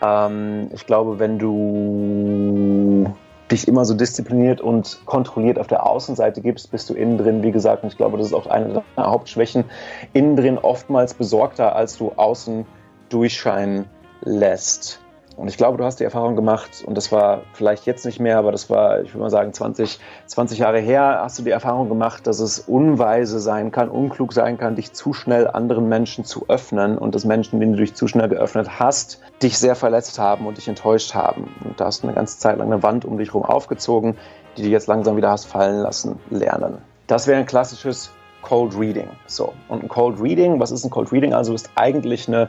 Ähm, ich glaube, wenn du dich immer so diszipliniert und kontrolliert auf der Außenseite gibst, bist du innen drin, wie gesagt, und ich glaube, das ist auch eine deiner Hauptschwächen, innen drin oftmals besorgter, als du außen durchscheinen lässt. Und ich glaube, du hast die Erfahrung gemacht, und das war vielleicht jetzt nicht mehr, aber das war, ich würde mal sagen, 20, 20 Jahre her, hast du die Erfahrung gemacht, dass es unweise sein kann, unklug sein kann, dich zu schnell anderen Menschen zu öffnen und dass Menschen, denen du dich zu schnell geöffnet hast, dich sehr verletzt haben und dich enttäuscht haben. Und da hast du eine ganze Zeit lang eine Wand um dich herum aufgezogen, die du jetzt langsam wieder hast fallen lassen lernen. Das wäre ein klassisches Cold Reading. So. Und ein Cold Reading, was ist ein Cold Reading? Also ist eigentlich eine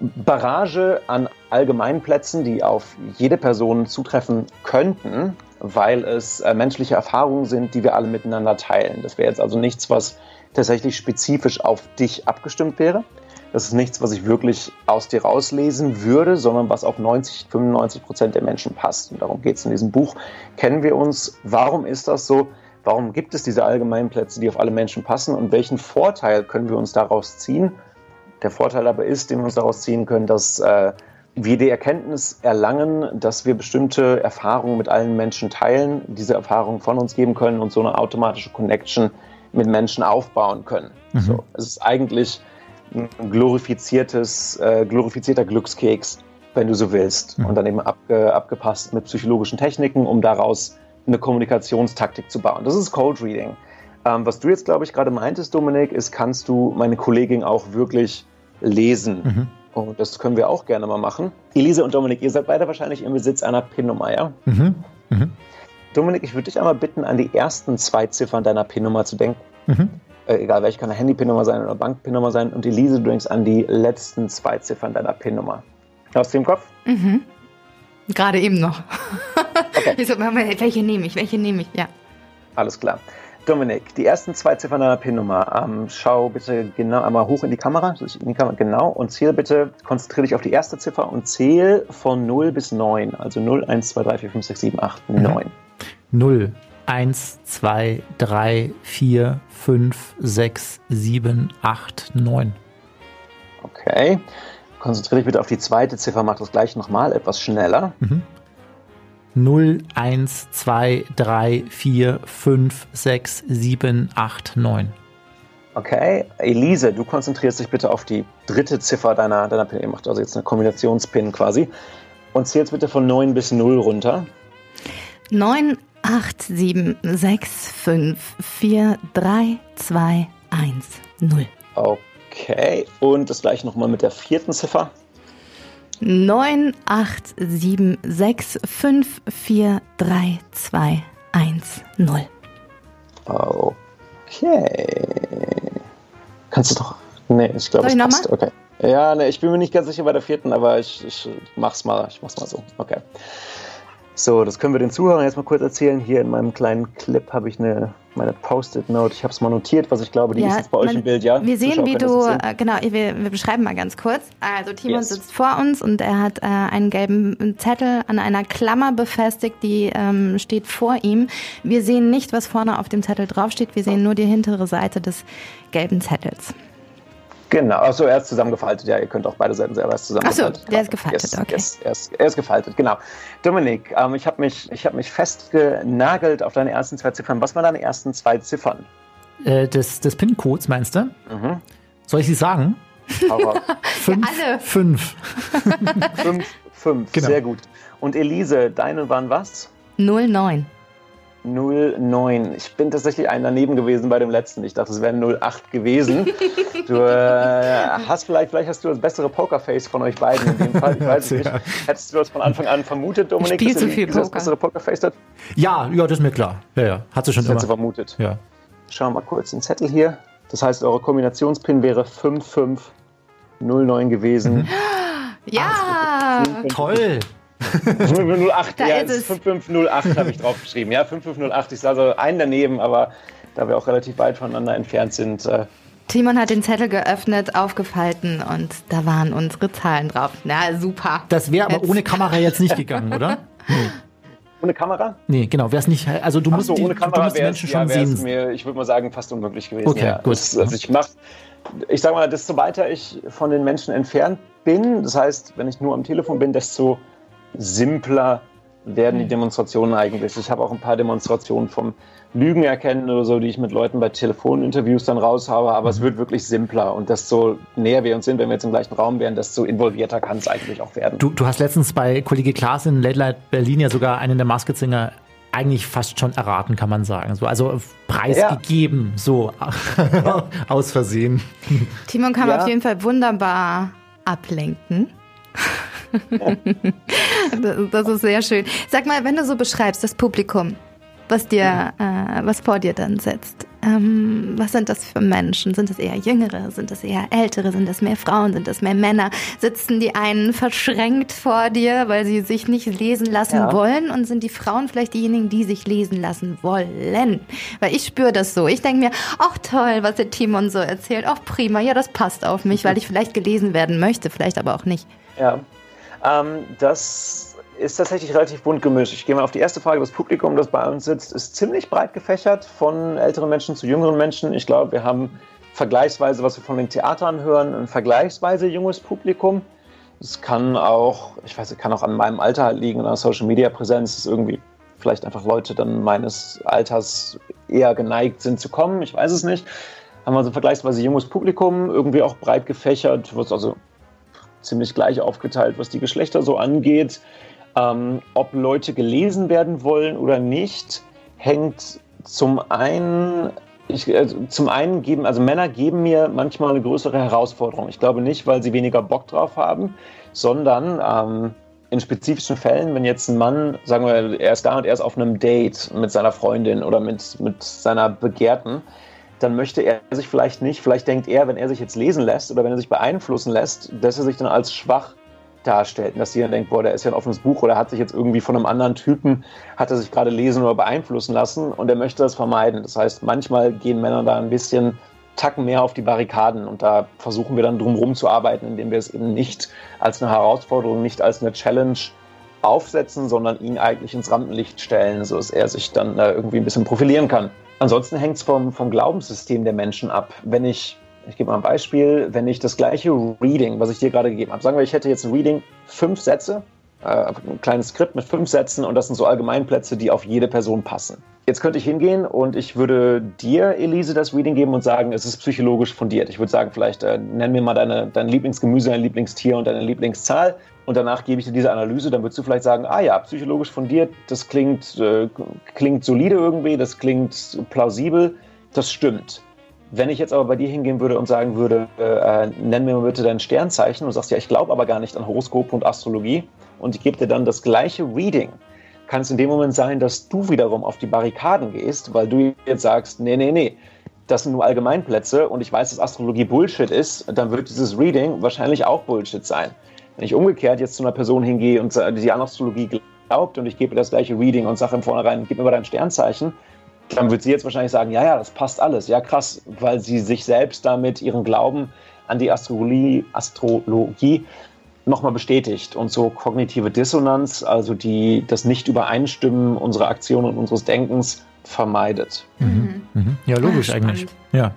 Barrage an Allgemeinplätzen, die auf jede Person zutreffen könnten, weil es äh, menschliche Erfahrungen sind, die wir alle miteinander teilen. Das wäre jetzt also nichts, was tatsächlich spezifisch auf dich abgestimmt wäre. Das ist nichts, was ich wirklich aus dir rauslesen würde, sondern was auf 90, 95 Prozent der Menschen passt. Und darum geht es in diesem Buch. Kennen wir uns? Warum ist das so? Warum gibt es diese Allgemeinplätze, die auf alle Menschen passen? Und welchen Vorteil können wir uns daraus ziehen? Der Vorteil aber ist, den wir uns daraus ziehen können, dass äh, wir die Erkenntnis erlangen, dass wir bestimmte Erfahrungen mit allen Menschen teilen, diese Erfahrungen von uns geben können und so eine automatische Connection mit Menschen aufbauen können. Mhm. So, es ist eigentlich ein glorifiziertes, äh, glorifizierter Glückskeks, wenn du so willst, mhm. und dann eben abge, abgepasst mit psychologischen Techniken, um daraus eine Kommunikationstaktik zu bauen. Das ist Cold Reading. Ähm, was du jetzt, glaube ich, gerade meintest, Dominik, ist, kannst du meine Kollegin auch wirklich lesen? Mhm. Und das können wir auch gerne mal machen. Elise und Dominik, ihr seid beide wahrscheinlich im Besitz einer PIN-Nummer, ja? Mhm. Mhm. Dominik, ich würde dich einmal bitten, an die ersten zwei Ziffern deiner PIN-Nummer zu denken. Mhm. Äh, egal, welche kann eine Handy-PIN-Nummer sein oder Bank-PIN-Nummer sein. Und Elise, du denkst an die letzten zwei Ziffern deiner PIN-Nummer. Aus dem Kopf? Mhm. Gerade eben noch. Okay. Ich so, welche nehme ich? Welche nehme ich? Ja. Alles klar. Dominik, die ersten zwei Ziffern deiner PIN-Nummer. Ähm, schau bitte genau einmal hoch in die Kamera, in die Kamera, genau, und zähl bitte, konzentriere dich auf die erste Ziffer und zähl von 0 bis 9. Also 0, 1, 2, 3, 4, 5, 6, 7, 8, 9. 0, 1, 2, 3, 4, 5, 6, 7, 8, 9. Okay. Konzentriere dich bitte auf die zweite Ziffer, mach das gleich nochmal etwas schneller. Mhm. 0, 1, 2, 3, 4, 5, 6, 7, 8, 9. Okay, Elise, du konzentrierst dich bitte auf die dritte Ziffer deiner, deiner PIN. Ihr macht also jetzt eine Kombinationspin quasi. Und zählst bitte von 9 bis 0 runter. 9, 8, 7, 6, 5, 4, 3, 2, 1, 0. Okay, und das gleiche nochmal mit der vierten Ziffer. 9, 8, 7, 6, 5, 4, 3, 2, 1, 0. Okay. Kannst du doch. Nee, ich glaube, es passt. Okay. Ja, nee, ich bin mir nicht ganz sicher bei der vierten, aber ich, ich mach's mal. Ich mach's mal so. Okay. So, das können wir den Zuhörern jetzt mal kurz erzählen. Hier in meinem kleinen Clip habe ich eine, meine Post-it-Note. Ich habe es mal notiert, was ich glaube, die ja, ist jetzt bei euch man, im Bild, ja? Wir sehen, wie du, äh, genau, wir, wir, beschreiben mal ganz kurz. Also Timon yes. sitzt vor uns und er hat äh, einen gelben Zettel an einer Klammer befestigt, die ähm, steht vor ihm. Wir sehen nicht, was vorne auf dem Zettel draufsteht. Wir sehen nur die hintere Seite des gelben Zettels. Genau, achso, er ist zusammengefaltet. Ja, ihr könnt auch beide Seiten selber erst zusammengefaltet. Achso, der ist gefaltet, yes, okay. Yes, er, ist, er, ist, gefaltet, genau. Dominik, ähm, ich habe mich, hab mich festgenagelt auf deine ersten zwei Ziffern. Was waren deine ersten zwei Ziffern? Äh, des des PIN-Codes, meinst du? Mhm. Soll ich sie sagen? fünf, ja, alle. Fünf. fünf, fünf. Genau. Sehr gut. Und Elise, deine waren was? 09. 0509. Ich bin tatsächlich ein daneben gewesen bei dem letzten. Ich dachte, es wäre 08 gewesen. Du äh, hast vielleicht, vielleicht hast du das bessere Pokerface von euch beiden in dem Fall. Ich weiß nicht. Hättest du das von Anfang an vermutet, Dominik, Spiel dass zu du viel das Poker. bessere Pokerface hat? Ja, ja, das ist mir klar. Ja, ja. Hat sie schon Das immer. hättest du vermutet. Ja. Schauen wir mal kurz den Zettel hier. Das heißt, eure Kombinationspin wäre 5509 gewesen. Ja! Toll. 5508, Da ja, ist es. 5508 habe ich draufgeschrieben. Ja, 5508. Ich sah also ein daneben, aber da wir auch relativ weit voneinander entfernt sind, äh, Timon hat den Zettel geöffnet, aufgefalten und da waren unsere Zahlen drauf. Na, super. Das wäre aber Jetzt- ohne Kamera jetzt nicht gegangen, oder? ohne Kamera? Nee, genau. Wäre es nicht. Also du Ach musst so, die, ohne du Kamera musst die Menschen schon ja, sehen. mir, ich würde mal sagen, fast unmöglich gewesen. Okay, ja. gut. Das, also ich mach, ich sage mal, desto weiter ich von den Menschen entfernt bin, das heißt, wenn ich nur am Telefon bin, desto simpler werden Hm. die Demonstrationen eigentlich. Ich habe auch ein paar Demonstrationen vom Lügen erkennen oder so, die ich mit Leuten bei Telefoninterviews dann raushaue, aber es wird wirklich simpler und desto näher wir uns sind, wenn wir jetzt im gleichen Raum wären, desto involvierter kann es eigentlich auch werden. Du, du hast letztens bei Kollege Klaas in Late Light Berlin ja sogar einen der Masked Singer eigentlich fast schon erraten, kann man sagen. So, also preisgegeben, so aus Versehen. Timon kann Ja. auf jeden Fall wunderbar ablenken. das, das ist sehr schön. Sag mal, wenn du so beschreibst, das Publikum, was dir, äh, was vor dir dann sitzt, ähm, was sind das für Menschen? Sind es eher Jüngere? Sind es eher Ältere? Sind es mehr Frauen? Sind es mehr Männer? Sitzen die einen verschränkt vor dir, weil sie sich nicht lesen lassen Ja. wollen? Und sind die Frauen vielleicht diejenigen, die sich lesen lassen wollen? Weil ich spüre das so. Ich denke mir, ach toll, was der Timon so erzählt. Ach prima, ja, das passt auf mich, weil ich vielleicht gelesen werden möchte, vielleicht aber auch nicht. Ja, ähm, das ist tatsächlich relativ bunt gemischt. Ich gehe mal auf die erste Frage. Das Publikum, das bei uns sitzt, ist ziemlich breit gefächert, von älteren Menschen zu jüngeren Menschen. Ich glaube, wir haben vergleichsweise, was wir von den Theatern hören, ein vergleichsweise junges Publikum. Es kann auch, ich weiß, es kann auch an meinem Alter halt liegen, an der Social Media Präsenz, dass irgendwie vielleicht einfach Leute dann meines Alters eher geneigt sind zu kommen. Ich weiß es nicht. Haben wir so ein vergleichsweise junges Publikum, irgendwie auch breit gefächert, was also ziemlich gleich aufgeteilt, was die Geschlechter so angeht. Ähm, ob Leute gelesen werden wollen oder nicht, hängt zum einen, ich, äh, zum einen geben, also Männer geben mir manchmal eine größere Herausforderung. Ich glaube nicht, weil sie weniger Bock drauf haben, sondern ähm, in spezifischen Fällen, wenn jetzt ein Mann, sagen wir, er ist da und er ist auf einem Date mit seiner Freundin oder mit, mit seiner Begehrten, dann möchte er sich vielleicht nicht, vielleicht denkt er, wenn er sich jetzt lesen lässt oder wenn er sich beeinflussen lässt, dass er sich dann als schwach darstellt. Und dass dann denkt, boah, der ist ja ein offenes Buch oder hat sich jetzt irgendwie von einem anderen Typen, hat er sich gerade lesen oder beeinflussen lassen und er möchte das vermeiden. Das heißt, manchmal gehen Männer da ein bisschen Tacken mehr auf die Barrikaden und da versuchen wir dann drumherum zu arbeiten, indem wir es eben nicht als eine Herausforderung, nicht als eine Challenge aufsetzen, sondern ihn eigentlich ins Rampenlicht stellen, sodass er sich dann äh, irgendwie ein bisschen profilieren kann. Ansonsten hängt es vom, vom Glaubenssystem der Menschen ab. Wenn ich, ich gebe mal ein Beispiel, wenn ich das gleiche Reading, was ich dir gerade gegeben habe, sagen wir, ich hätte jetzt ein Reading, fünf Sätze, äh, ein kleines Skript mit fünf Sätzen und das sind so Allgemeinplätze, die auf jede Person passen. Jetzt könnte ich hingehen und ich würde dir, Elise, das Reading geben und sagen, es ist psychologisch fundiert. Ich würde sagen, vielleicht äh, nenn mir mal deine, dein Lieblingsgemüse, dein Lieblingstier und deine Lieblingszahl. Und danach gebe ich dir diese Analyse, dann würdest du vielleicht sagen, ah ja, psychologisch fundiert, das klingt, äh, klingt solide irgendwie, das klingt plausibel, das stimmt. Wenn ich jetzt aber bei dir hingehen würde und sagen würde, äh, nenn mir mal bitte dein Sternzeichen und sagst, ja, ich glaube aber gar nicht an Horoskop und Astrologie und ich gebe dir dann das gleiche Reading, kann es in dem Moment sein, dass du wiederum auf die Barrikaden gehst, weil du jetzt sagst, nee, nee, nee, das sind nur Allgemeinplätze und ich weiß, dass Astrologie Bullshit ist, dann wird dieses Reading wahrscheinlich auch Bullshit sein. Wenn ich umgekehrt jetzt zu einer Person hingehe und die an Astrologie glaubt und ich gebe ihr das gleiche Reading und sage im Vornherein, gib mir mal dein Sternzeichen, dann wird sie jetzt wahrscheinlich sagen, ja, ja, das passt alles, ja krass, weil sie sich selbst damit ihren Glauben an die Astrologie, Astrologie nochmal bestätigt und so kognitive Dissonanz, also die das Nicht-Übereinstimmen unserer Aktionen und unseres Denkens vermeidet. Mhm. Ja, logisch eigentlich. Ja.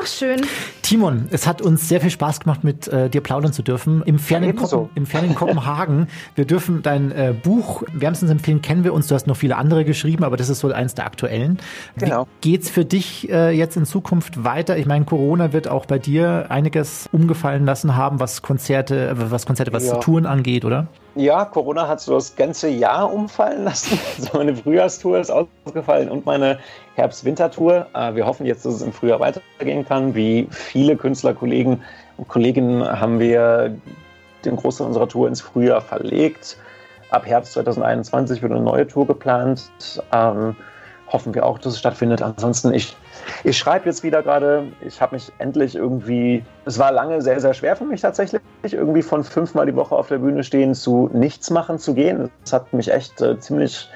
Ach, schön. Timon, es hat uns sehr viel Spaß gemacht, mit äh, dir plaudern zu dürfen. Im fernen, ebenso. Koppen, im fernen Kopenhagen. Wir dürfen dein äh, Buch wärmstens empfehlen, kennen wir uns. Du hast noch viele andere geschrieben, aber das ist so eins der aktuellen. Genau. Wie geht's für dich äh, jetzt in Zukunft weiter? Ich meine, Corona wird auch bei dir einiges umgefallen lassen haben, was Konzerte, was Konzerte, was Ja. Touren angeht, oder? Ja, Corona hat so das ganze Jahr umfallen lassen. Also meine Frühjahrstour ist ausgefallen und meine Herbst-Winter-Tour. Äh, Wir hoffen jetzt, dass es im Frühjahr weitergehen kann. Wie viele Künstlerkollegen und Kolleginnen haben wir den Großteil unserer Tour ins Frühjahr verlegt. Ab Herbst 2021 wird eine neue Tour geplant. Hoffen wir auch, dass es stattfindet. Ansonsten, ich, ich schreibe jetzt wieder gerade. Ich habe mich endlich irgendwie. Es war lange sehr, sehr schwer für mich tatsächlich, irgendwie von fünfmal die Woche auf der Bühne stehen zu nichts machen zu gehen. Das hat mich echt äh, ziemlich,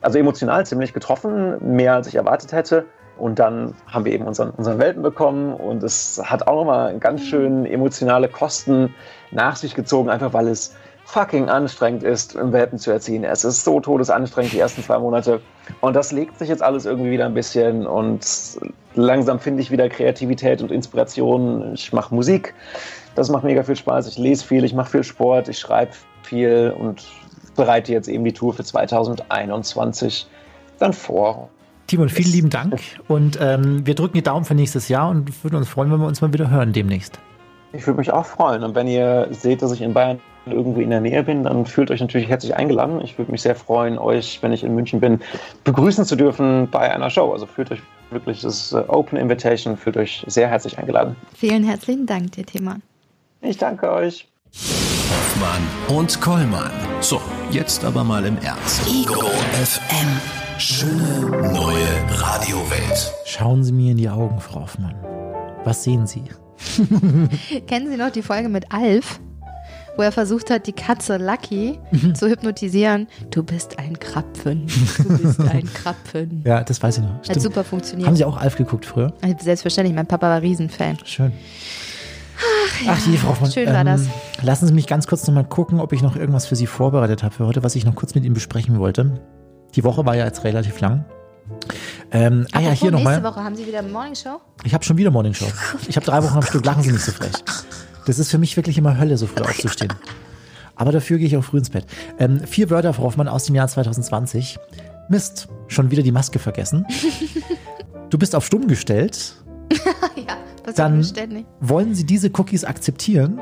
also emotional ziemlich getroffen, mehr als ich erwartet hätte. Und dann haben wir eben unseren, unseren Welpen bekommen und es hat auch nochmal ganz schön emotionale Kosten nach sich gezogen, einfach weil es fucking anstrengend ist, einen Welpen zu erziehen. Es ist so todesanstrengend die ersten zwei Monate. Und das legt sich jetzt alles irgendwie wieder ein bisschen und langsam finde ich wieder Kreativität und Inspiration. Ich mache Musik, das macht mega viel Spaß. Ich lese viel, ich mache viel Sport, ich schreibe viel und bereite jetzt eben die Tour für 2021 dann vor. Timon, vielen lieben Dank und ähm, wir drücken die Daumen für nächstes Jahr und würden uns freuen, wenn wir uns mal wieder hören demnächst. Ich würde mich auch freuen. Und wenn ihr seht, dass ich in Bayern irgendwie in der Nähe bin, dann fühlt euch natürlich herzlich eingeladen. Ich würde mich sehr freuen, euch, wenn ich in München bin, begrüßen zu dürfen bei einer Show. Also fühlt euch wirklich, das ist äh, Open Invitation, fühlt euch sehr herzlich eingeladen. Vielen herzlichen Dank dir, Timon. Ich danke euch. Hoffmann und Kollmann. So, jetzt aber mal im Ernst. Ego FM. Schöne neue Radiowelt. Schauen Sie mir in die Augen, Frau Hoffmann. Was sehen Sie? Kennen Sie noch die Folge mit Alf, wo er versucht hat, die Katze Lucky zu hypnotisieren? Du bist ein Krapfen. Du bist ein Krapfen. Ja, das weiß ich noch. Hat Stimmt. super funktioniert. Haben Sie auch Alf geguckt früher? Selbstverständlich, mein Papa war Riesenfan. Schön. Ach, je, Frau Hoffmann. schön war das. Lassen Sie mich ganz kurz noch mal gucken, ob ich noch irgendwas für Sie vorbereitet habe für heute, was ich noch kurz mit Ihnen besprechen wollte. Die Woche war ja jetzt relativ lang. Ähm, ah ja, hier nächste nochmal. Woche haben Sie wieder Morning Show? Ich habe schon wieder Morning Show. Ich habe drei Wochen am Stück. Lachen Sie nicht so frech. Das ist für mich wirklich immer Hölle, so früh aufzustehen. Aber dafür gehe ich auch früh ins Bett. Ähm, vier Wörter, Frau Hoffmann, aus dem Jahr 2020. Mist, schon wieder die Maske vergessen. Du bist auf stumm gestellt. ja, passiert Dann ständig. wollen Sie diese Cookies akzeptieren?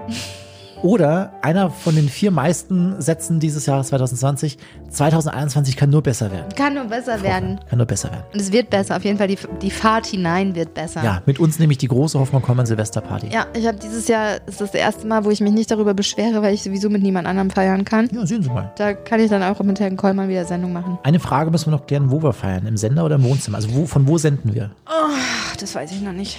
Oder einer von den vier meisten Sätzen dieses Jahres 2020, 2021 kann nur besser werden. Kann nur besser werden. Kann nur besser werden. Und es wird besser, auf jeden Fall. Die, die Fahrt hinein wird besser. Ja, mit uns nämlich die große Hoffmann-Kollmann Silvesterparty. Ja, ich habe dieses Jahr, ist das erste Mal, wo ich mich nicht darüber beschwere, weil ich sowieso mit niemand anderem feiern kann. Ja, sehen Sie mal. Da kann ich dann auch mit Herrn Kollmann wieder Sendung machen. Eine Frage müssen wir noch klären, wo wir feiern. Im Sender oder im Wohnzimmer? Also wo, von wo senden wir? Ach, das weiß ich noch nicht.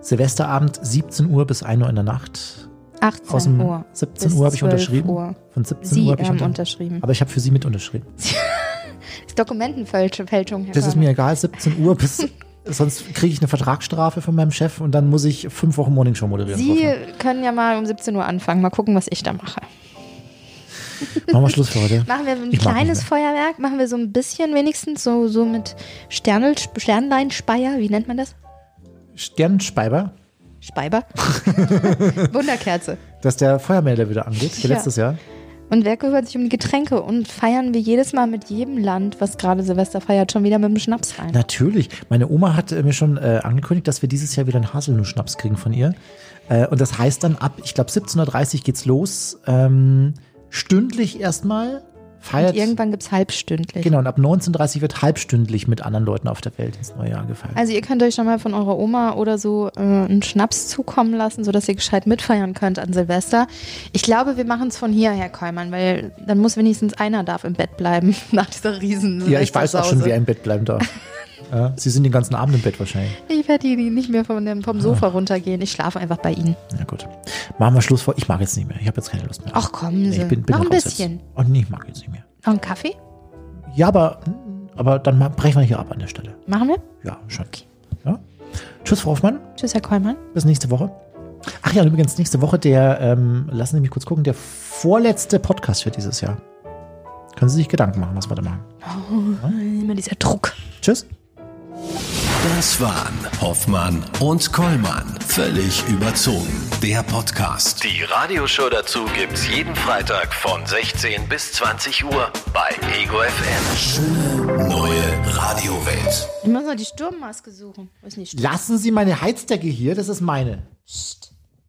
Silvesterabend, 17 Uhr bis 1 Uhr in der Nacht. 18 Aus dem Uhr. 17 bis Uhr habe ich 12 unterschrieben. Uhr. Von 17 Sie Uhr habe ich unter unterschrieben. Aber ich habe für Sie mit unterschrieben. Das ist Dokumentenfälschung, Herr Das ist mir egal, 17 Uhr bis. Sonst kriege ich eine Vertragsstrafe von meinem Chef und dann muss ich fünf Wochen Morningshow moderieren. Sie können ja mal um 17 Uhr anfangen. Mal gucken, was ich da mache. Machen wir Schluss für heute. Machen wir ein Ich kleines. Feuerwerk? Machen wir so ein bisschen wenigstens, so, so mit Sternel, Sternleinspeier, wie nennt man das? Sternspeiber, Speiber? Wunderkerze. dass der Feuermelder wieder angeht, wie Ja. letztes Jahr. Und wer kümmert sich um die Getränke? Und feiern wir jedes Mal mit jedem Land, was gerade Silvester feiert, schon wieder mit dem Schnaps rein. Natürlich. Meine Oma hat äh, mir schon äh, angekündigt, dass wir dieses Jahr wieder einen Haselnuss-Schnaps kriegen von ihr. Äh, und das heißt dann ab, ich glaube, 17.30 Uhr geht's los. Ähm, stündlich erstmal. Feiert. Und irgendwann gibt es halbstündlich. Genau, und ab 19.30 Uhr wird halbstündlich mit anderen Leuten auf der Welt ins neue Jahr gefeiert. Also ihr könnt euch schon mal von eurer Oma oder so äh, einen Schnaps zukommen lassen, sodass ihr gescheit mitfeiern könnt an Silvester. Ich glaube, wir machen es von hier, Herr Keumann, weil dann muss wenigstens einer darf im Bett bleiben nach dieser riesen ja, ich weiß auch schon, Silvestersause. wer im Bett bleiben darf. ja, Sie sind den ganzen Abend im Bett wahrscheinlich. Ich werde nicht mehr von dem, vom Sofa runtergehen. Ich schlafe einfach bei Ihnen. Ja, gut. Machen wir Schluss vor. Ich mag jetzt nicht mehr. Ich habe jetzt keine Lust mehr. Ach, kommen Sie. ich bin, bin Noch ein bisschen. Jetzt. Oh, nee, ich mag jetzt nicht mehr. Noch einen Kaffee? Ja, aber, aber dann brechen wir hier ab an der Stelle. Machen wir? Ja, schon. Ja? Tschüss, Frau Hoffmann. Tschüss, Herr Keumann. Bis nächste Woche. Ach ja, und übrigens, nächste Woche der, ähm, lassen Sie mich kurz gucken, der vorletzte Podcast für dieses Jahr. Können Sie sich Gedanken machen, was wir da machen. Immer dieser Druck. Tschüss. Das waren Hoffmann und Kollmann. Völlig überzogen. Der Podcast. Die Radioshow dazu gibt's jeden Freitag von 16 bis 20 Uhr bei Ego FM. Schöne neue Radiowelt. Ich muss noch die Sturmmaske suchen. Ist die Sturm Lassen Sie meine Heizdecke hier, das ist meine. Psst.